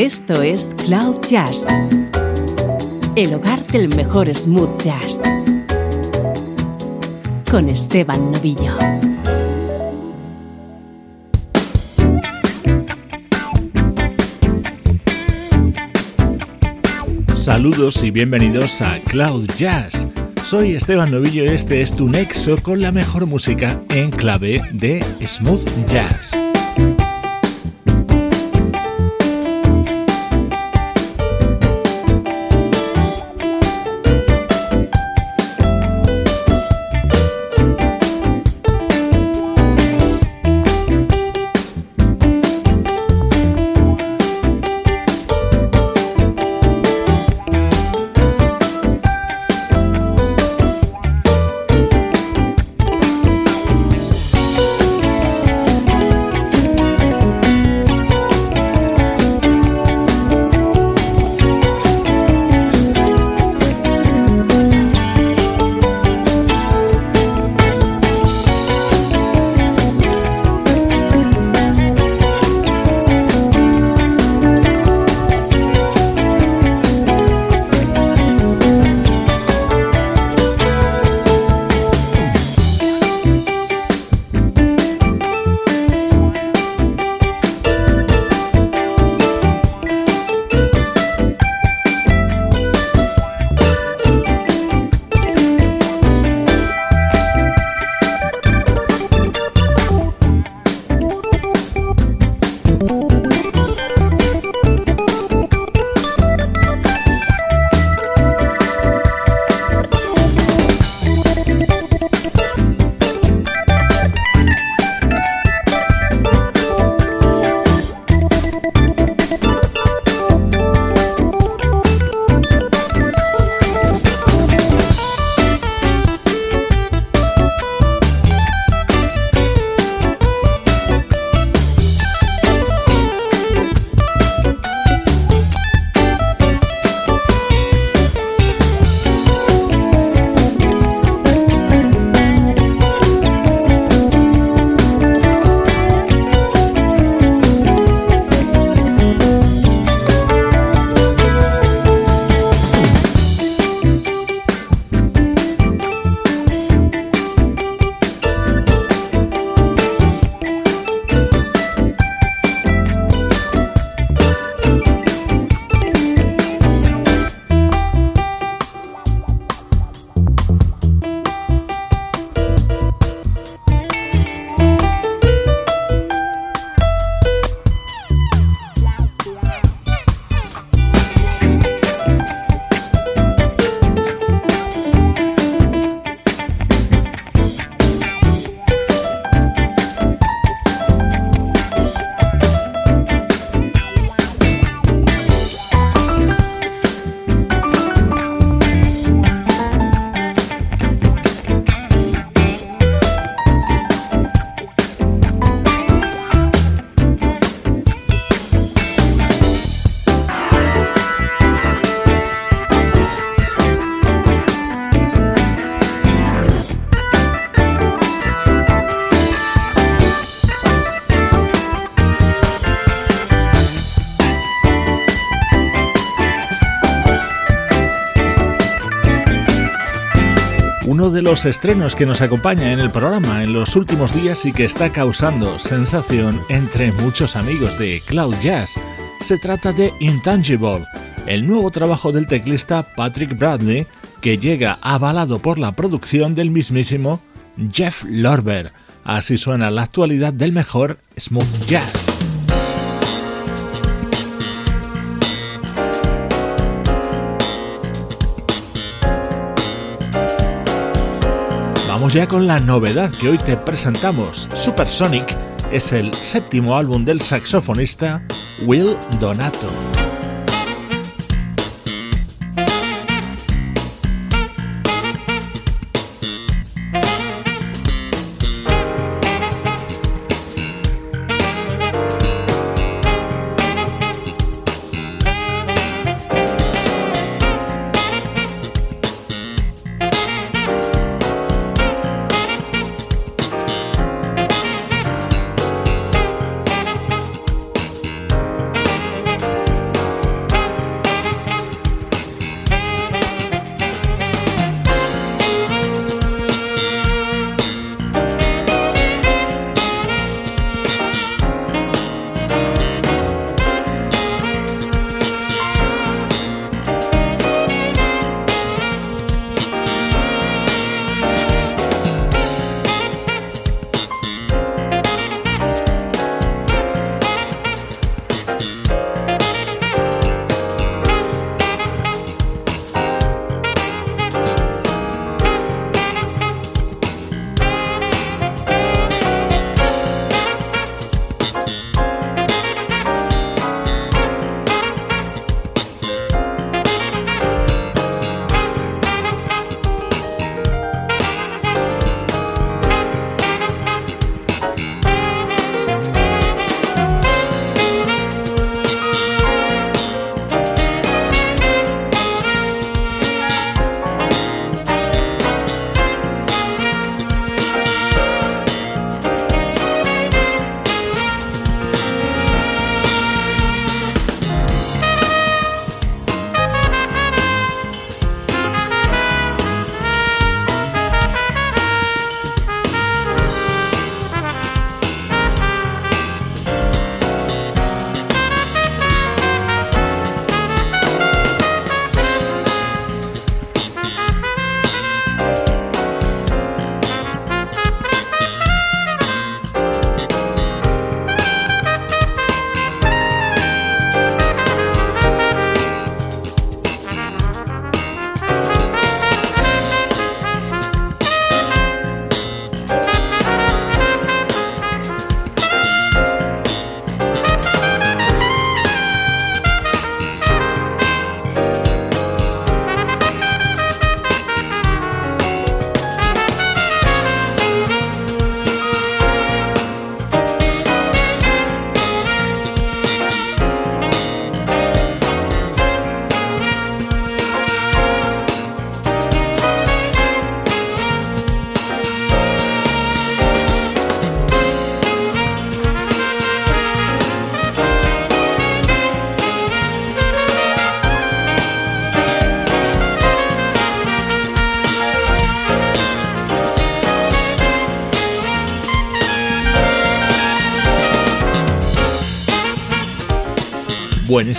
Esto es Cloud Jazz, el hogar del mejor smooth jazz, con Esteban Novillo. Saludos y bienvenidos a Cloud Jazz. Soy Esteban Novillo y este es tu nexo con la mejor música en clave de smooth jazz. De los estrenos que nos acompaña en el programa en los últimos días y que está causando sensación entre muchos amigos de Cloud Jazz. Se trata de Intangible, el nuevo trabajo del teclista Patrick Bradley que llega avalado por la producción del mismísimo Jeff Lorber. Así suena la actualidad del mejor smooth jazz. Vamos ya con la novedad que hoy te presentamos. Supersonic es el séptimo álbum del saxofonista Will Donato.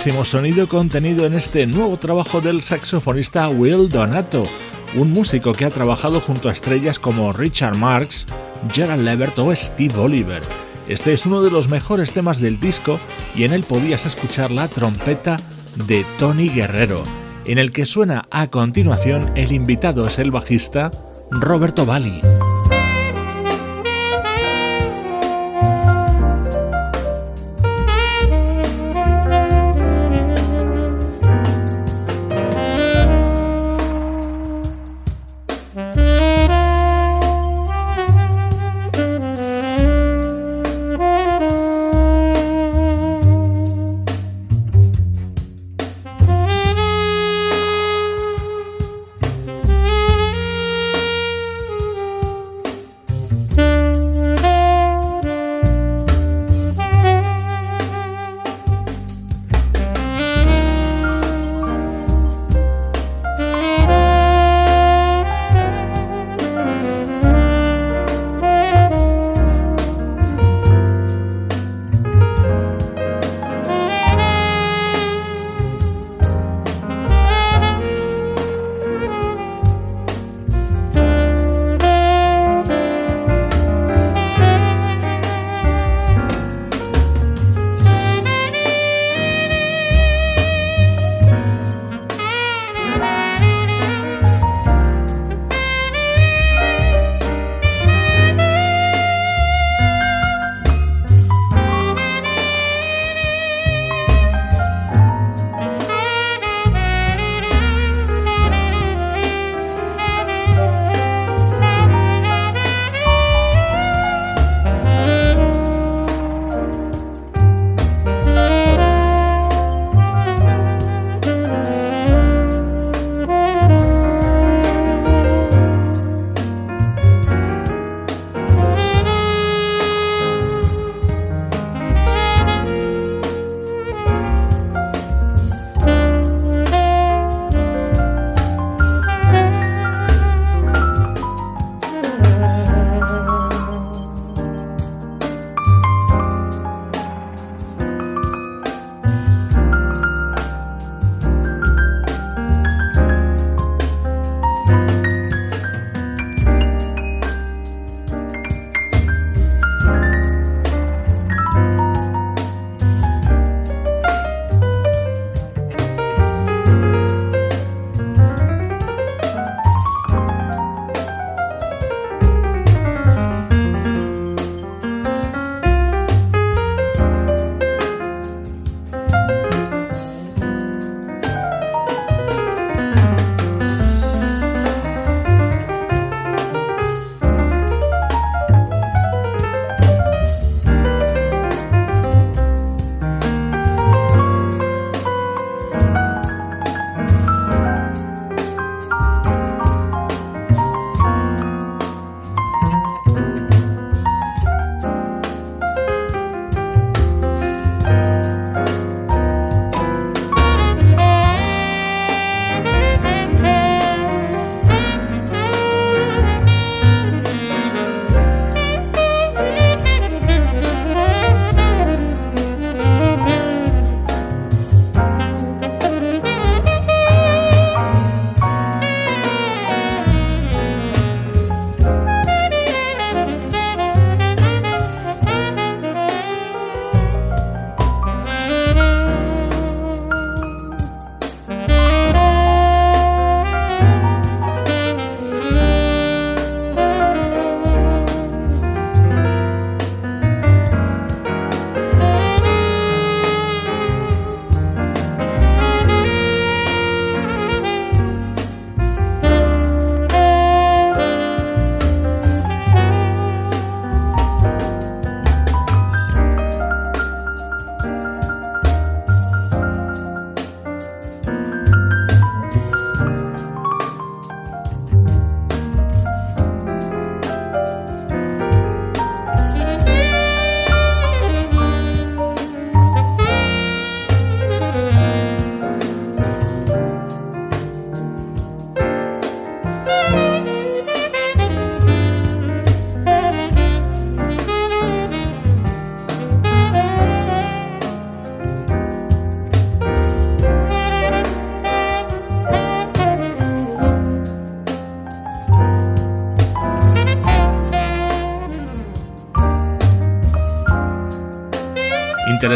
Sonido contenido en este nuevo trabajo del saxofonista Will Donato, un músico que ha trabajado junto a estrellas como Richard Marx, Gerald Levert o Steve Oliver. Este es uno de los mejores temas del disco y en él podías escuchar la trompeta de Tony Guerrero, en el que suena a continuación el invitado es el bajista Roberto Bali.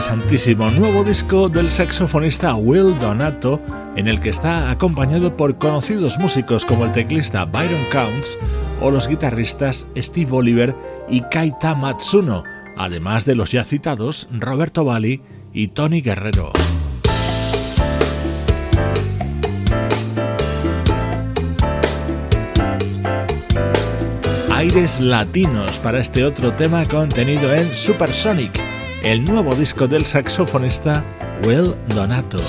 Interesantísimo nuevo disco del saxofonista Will Donato, en el que está acompañado por conocidos músicos como el teclista Byron Counts o los guitarristas Steve Oliver y Kaita Matsuno, además de los ya citados Roberto Bali y Tony Guerrero. Aires latinos para este otro tema contenido en Supersonic, el nuevo disco del saxofonista Will Donato.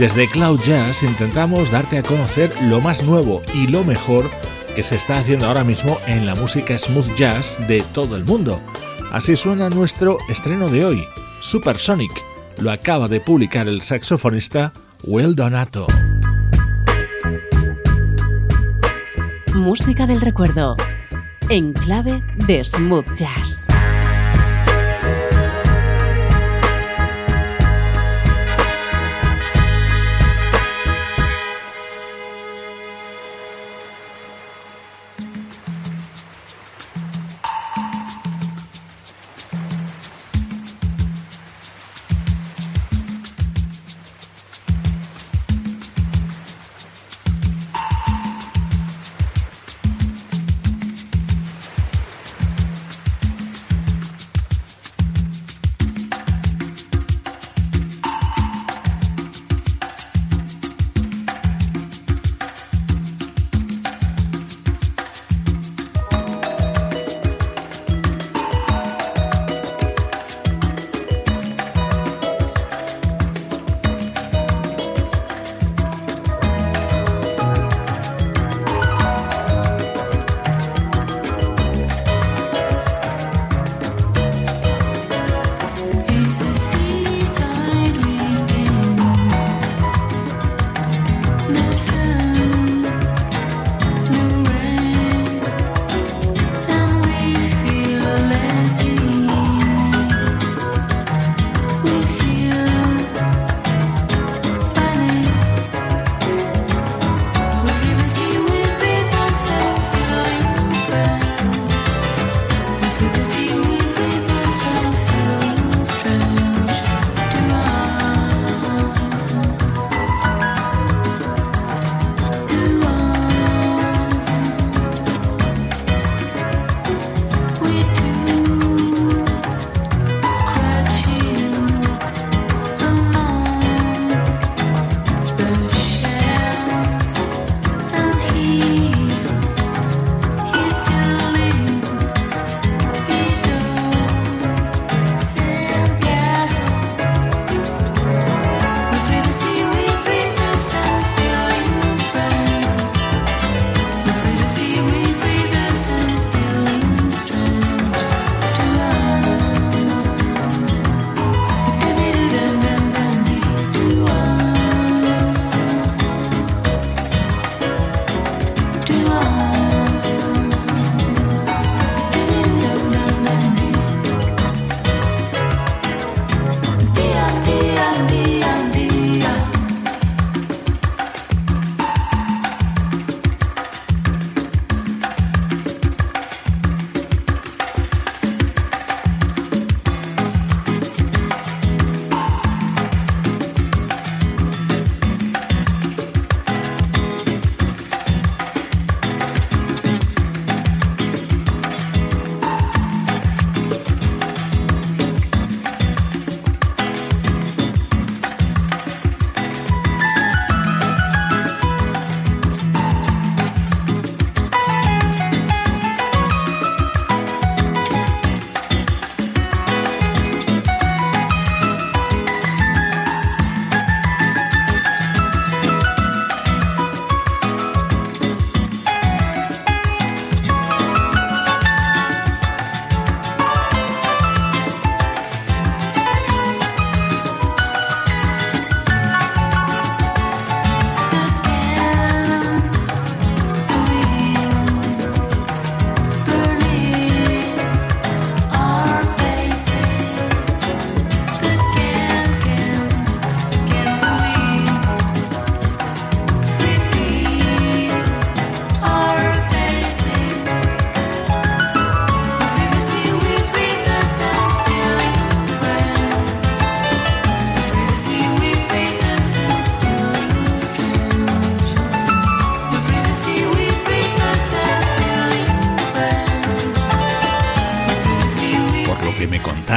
Desde Cloud Jazz intentamos darte a conocer lo más nuevo y lo mejor que se está haciendo ahora mismo en la música smooth jazz de todo el mundo. Así suena nuestro estreno de hoy, Supersonic. Lo acaba de publicar el saxofonista Will Donato. Música del recuerdo, en clave de smooth jazz.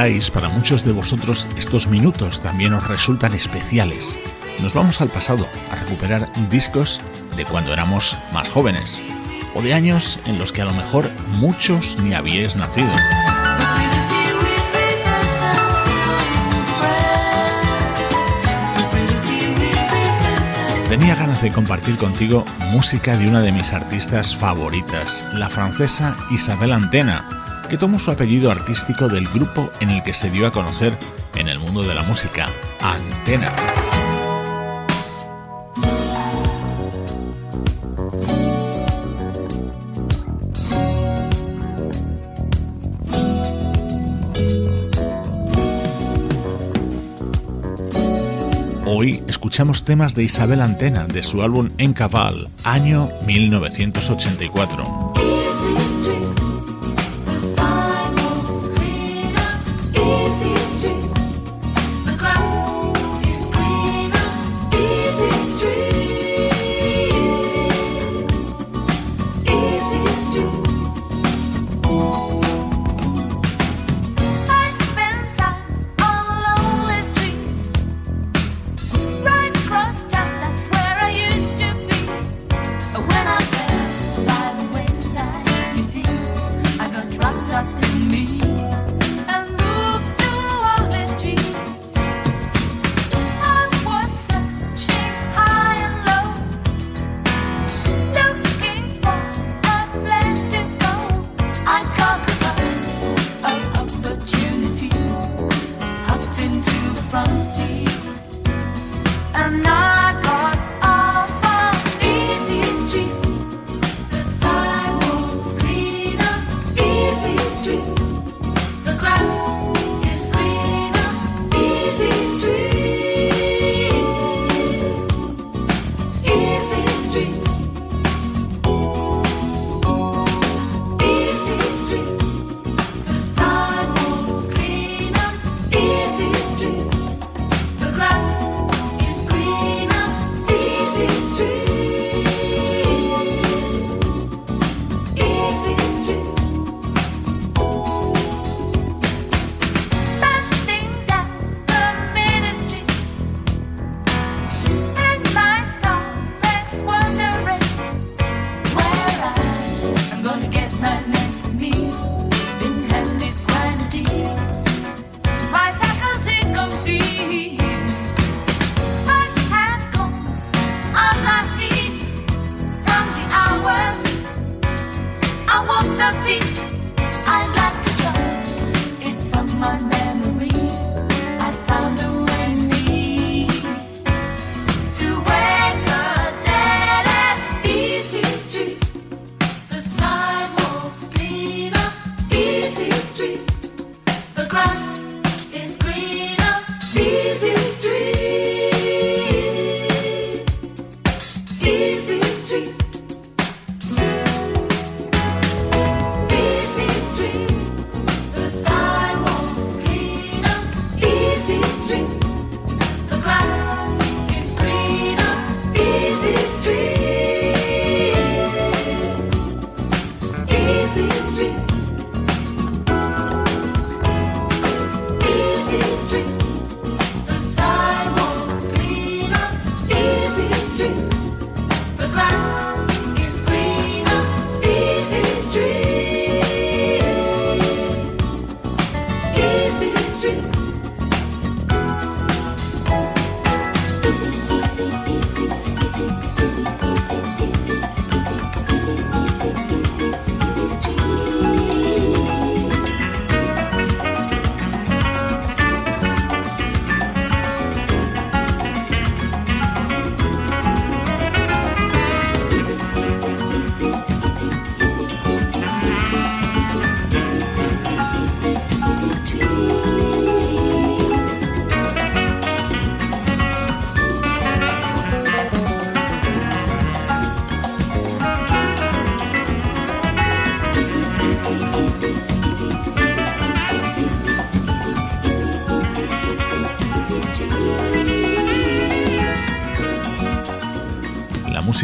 Para muchos de vosotros estos minutos también os resultan especiales. Nos vamos al pasado a recuperar discos de cuando éramos más jóvenes o de años en los que a lo mejor muchos ni habíais nacido. Tenía ganas de compartir contigo música de una de mis artistas favoritas, la francesa Isabel Antena, que tomó su apellido artístico del grupo en el que se dio a conocer en el mundo de la música, Antena. Hoy escuchamos temas de Isabel Antena de su álbum En Cabal, año 1984.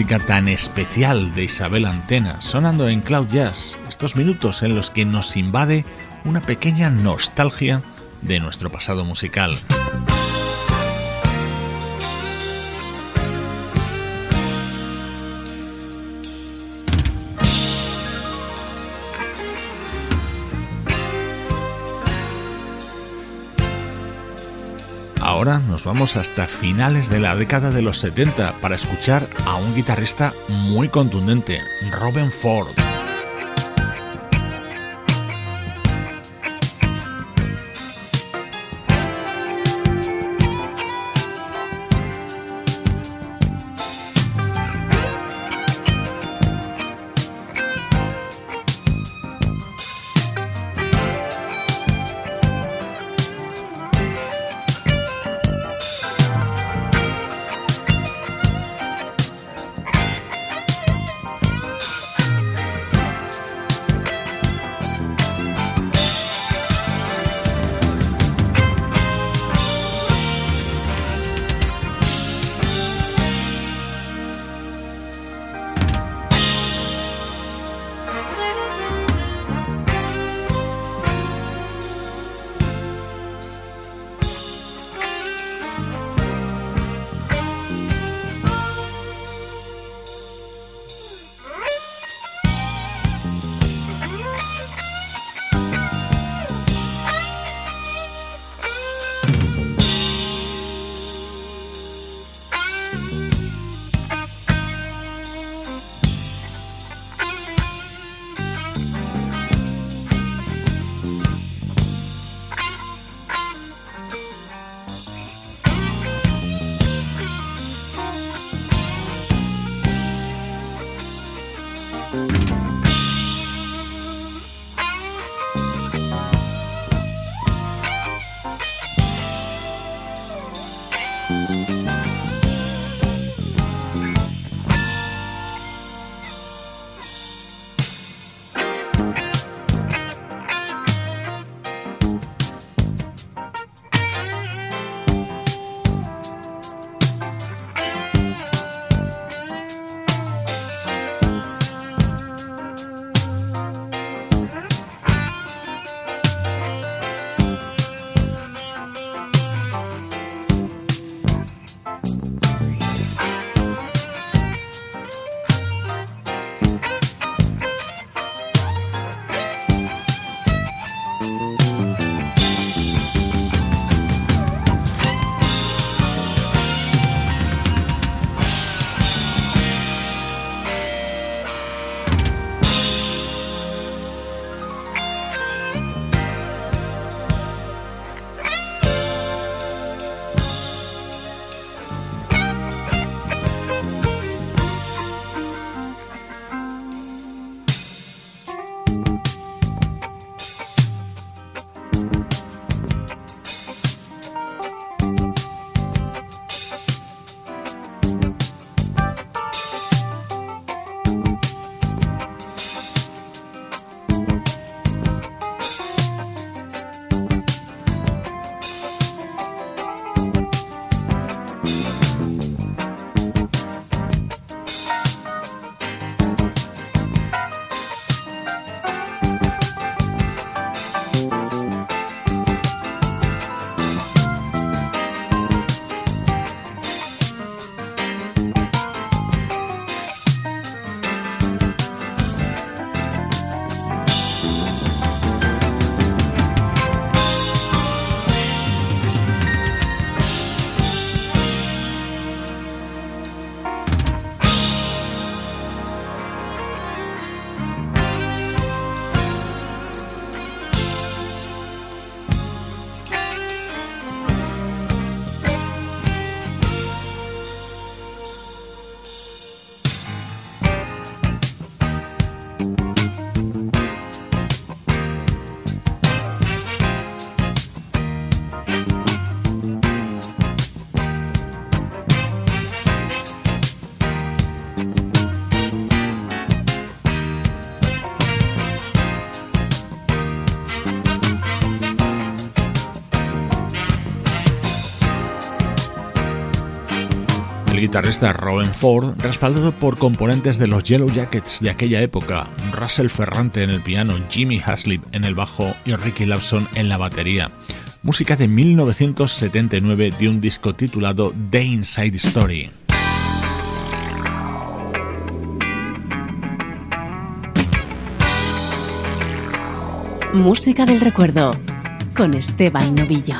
Tan especial de Isabel Antena, sonando en Cloud Jazz, estos minutos en los que nos invade una pequeña nostalgia de nuestro pasado musical. Vamos hasta finales de la década de los 70 para escuchar a un guitarrista muy contundente, Robin Ford. guitarrista Robin Ford, respaldado por componentes de los Yellow Jackets de aquella época, Russell Ferrante en el piano, Jimmy Haslip en el bajo y Ricky Lawson en la batería. Música de 1979 de un disco titulado The Inside Story. Música del recuerdo con Esteban Novillo.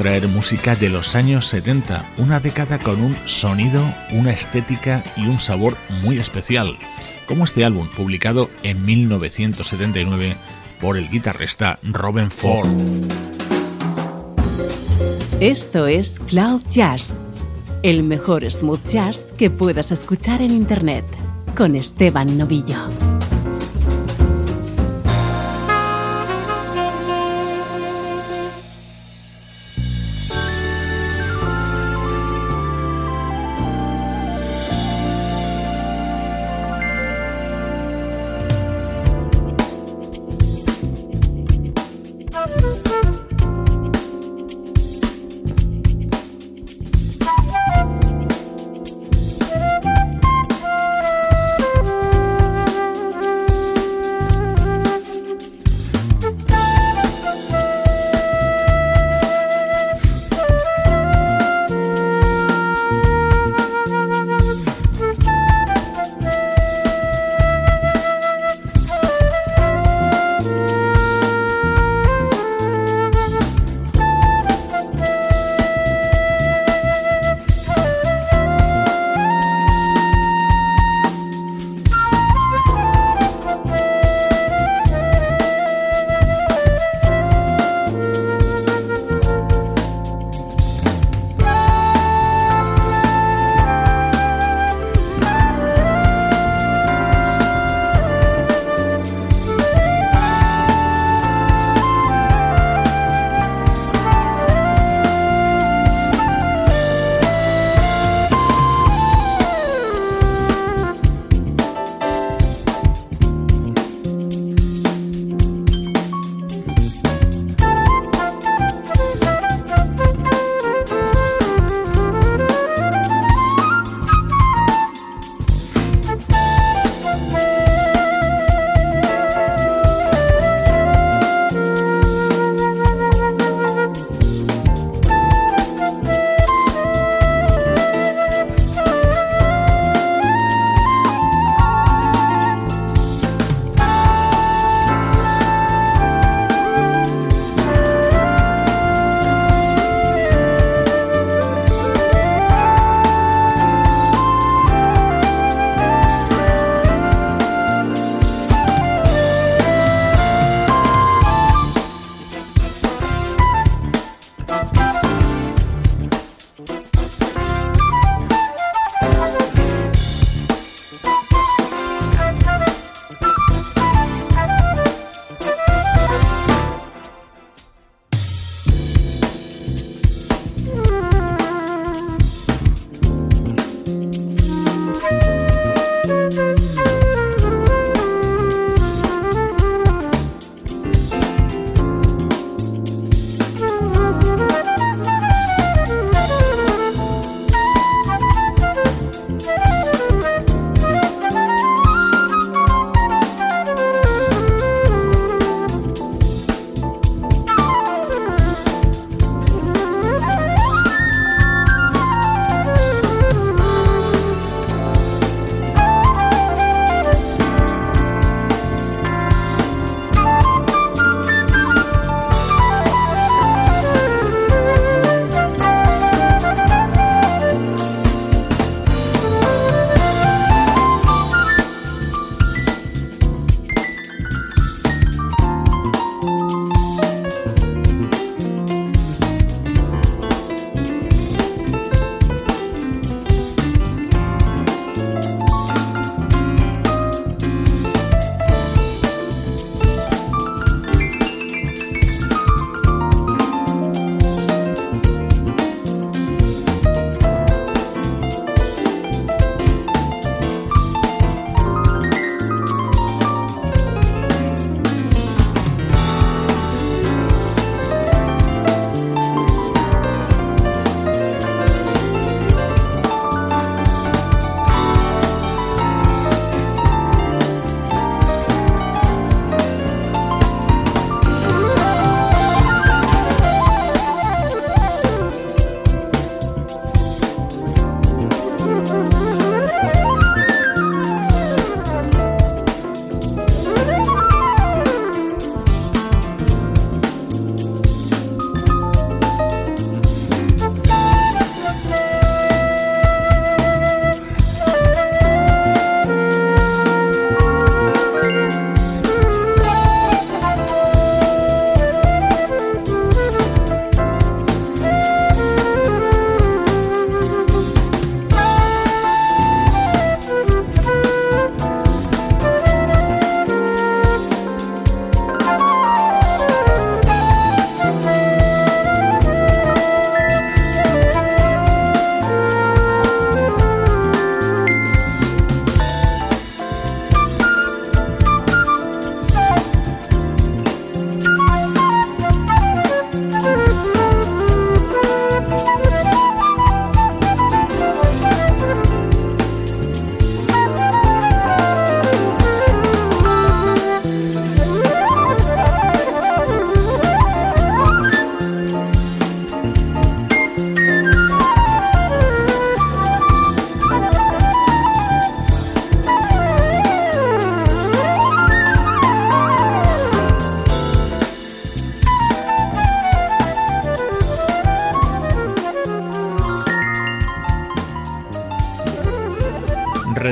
Traer música de los años 70, una década con un sonido, una estética y un sabor muy especial, como este álbum publicado en 1979 por el guitarrista Robin Ford. Esto es Cloud Jazz, el mejor smooth jazz que puedas escuchar en Internet, con Esteban Novillo.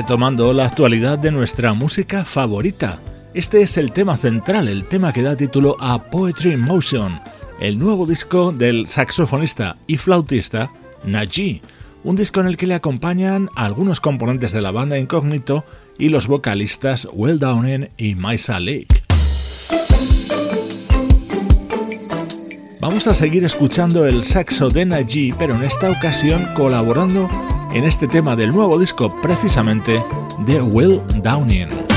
Retomando la actualidad de nuestra música favorita. Este es el tema central, el tema que da título a Poetry in Motion, el nuevo disco del saxofonista y flautista Naji, un disco en el que le acompañan algunos componentes de la banda Incógnito y los vocalistas Will Downing y Maisa Lake. Vamos a seguir escuchando el saxo de Naji, pero en esta ocasión colaborando en este tema del nuevo disco precisamente de Will Downing.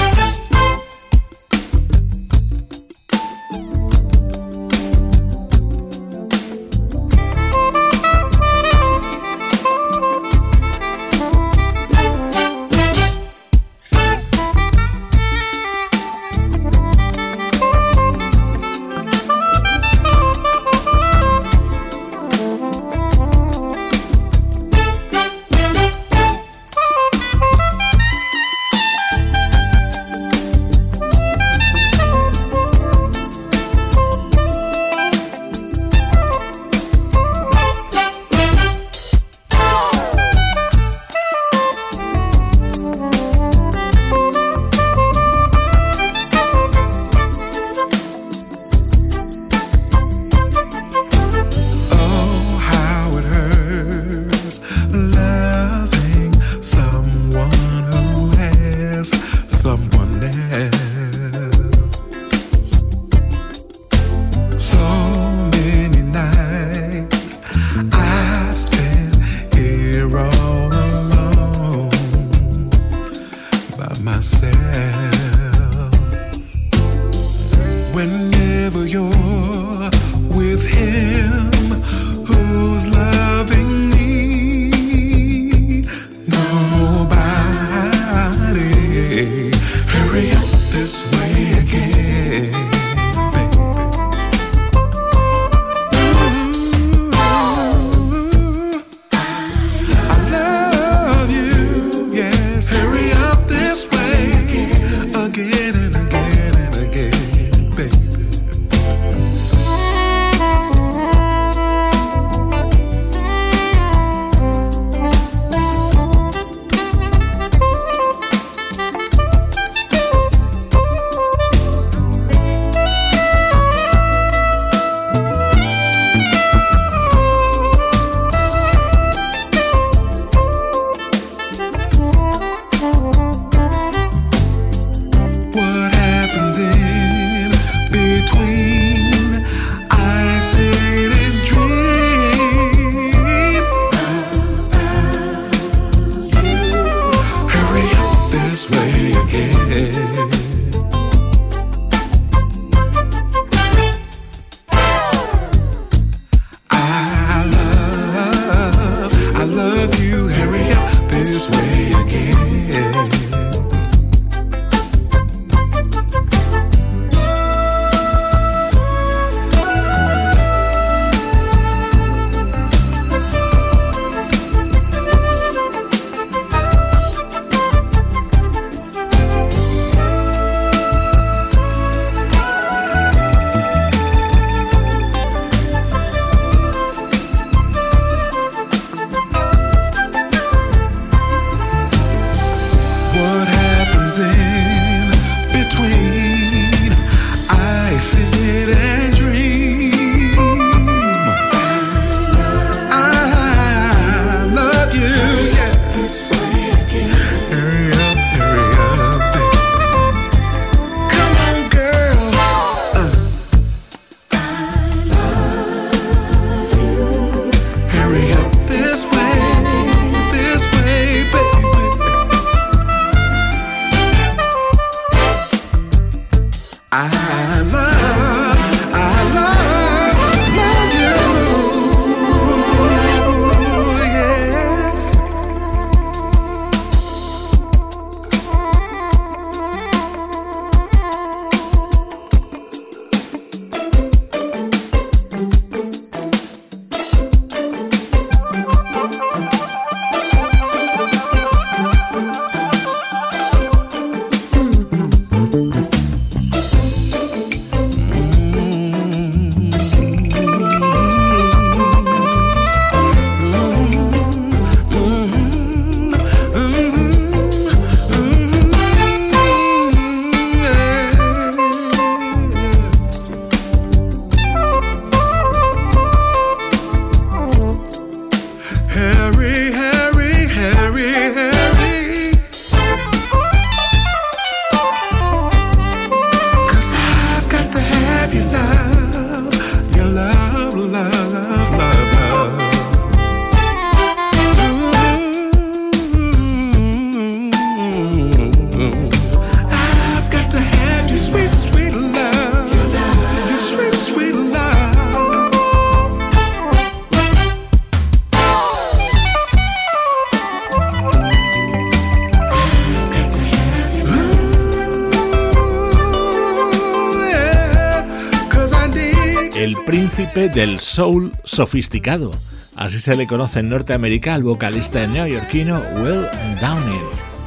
Príncipe del soul sofisticado. Así se le conoce en Norteamérica al vocalista neoyorquino Will Downing.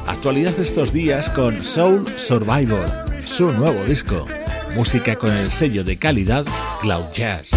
Actualidad estos días con Soul Survivor, su nuevo disco. Música con el sello de calidad Cloud Jazz.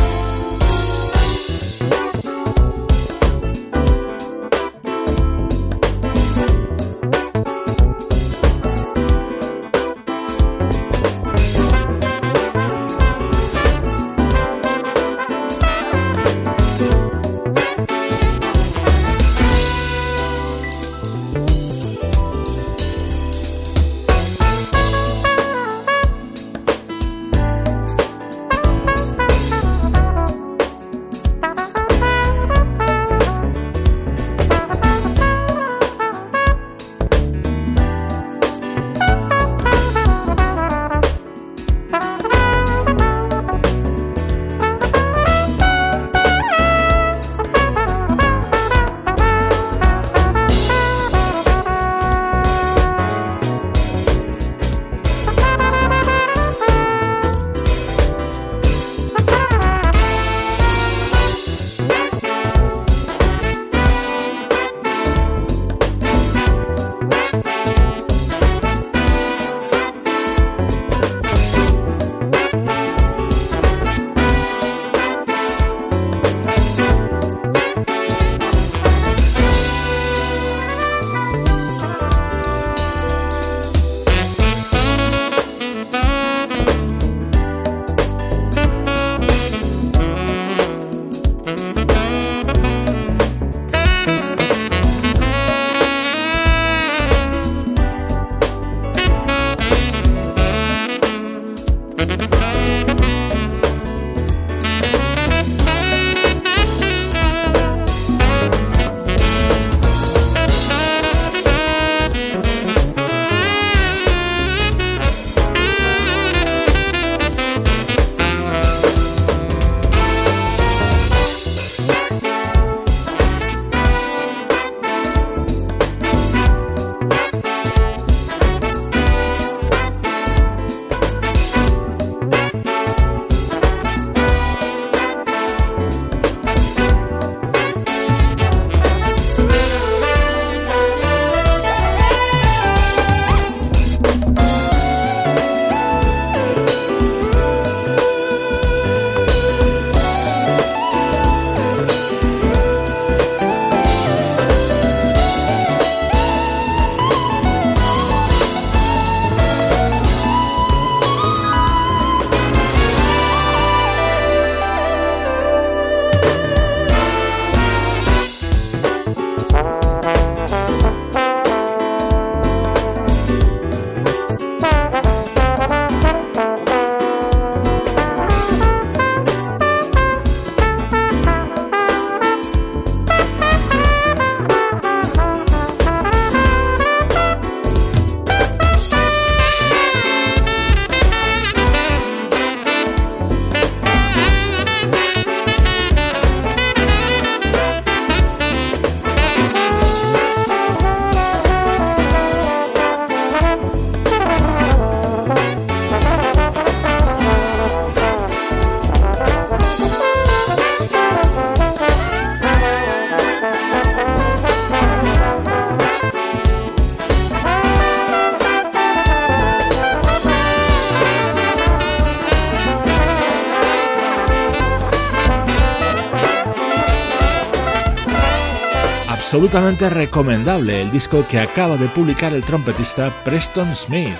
Absolutamente recomendable el disco que acaba de publicar el trompetista Preston Smith.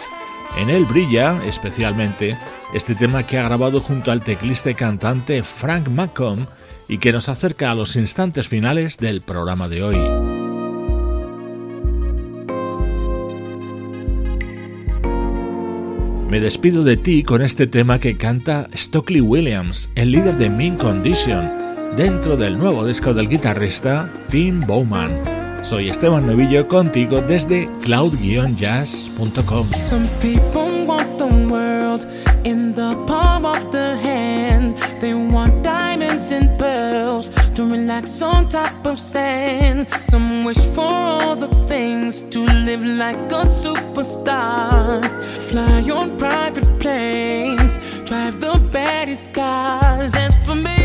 En él brilla, especialmente, este tema que ha grabado junto al teclista y cantante Frank McComb y que nos acerca a los instantes finales del programa de hoy. Me despido de ti con este tema que canta Stockley Williams, el líder de Mean Condition dentro del nuevo disco del guitarrista Tim Bowman. Soy Esteban Novillo contigo desde cloud-jazz.com. Some people want the world in the palm of the hand. They want diamonds and pearls to relax on top of sand. Some wish for all the things to live like a superstar. Fly on private planes drive the baddest cars. And for me,